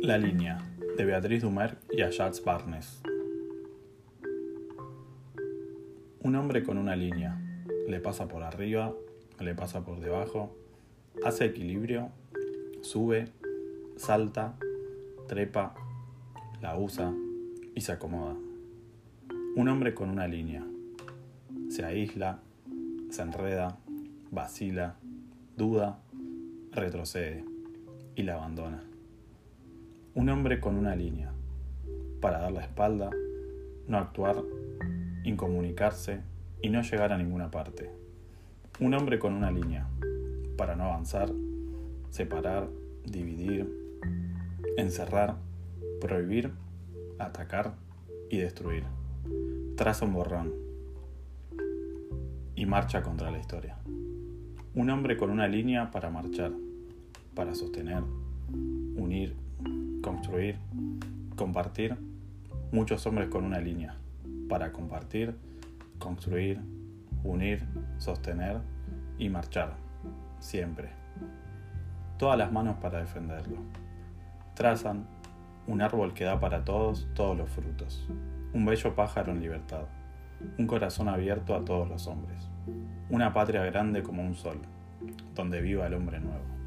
La línea, de Beatriz Dumer y Ajax Barnes. Un hombre con una línea, le pasa por arriba, le pasa por debajo, hace equilibrio, sube, salta, trepa, la usa y se acomoda. Un hombre con una línea, se aísla, se enreda, vacila, duda, retrocede y la abandona. Un hombre con una línea, para dar la espalda, no actuar, incomunicarse y no llegar a ninguna parte. Un hombre con una línea, para no avanzar, separar, dividir, encerrar, prohibir, atacar y destruir. Traza un borrón y marcha contra la historia. Un hombre con una línea para marchar, para sostener, unir, construir, compartir, muchos hombres con una línea, para compartir, construir, unir, sostener y marchar, siempre. Todas las manos para defenderlo. Trazan un árbol que da para todos todos los frutos, un bello pájaro en libertad, un corazón abierto a todos los hombres, una patria grande como un sol, donde viva el hombre nuevo.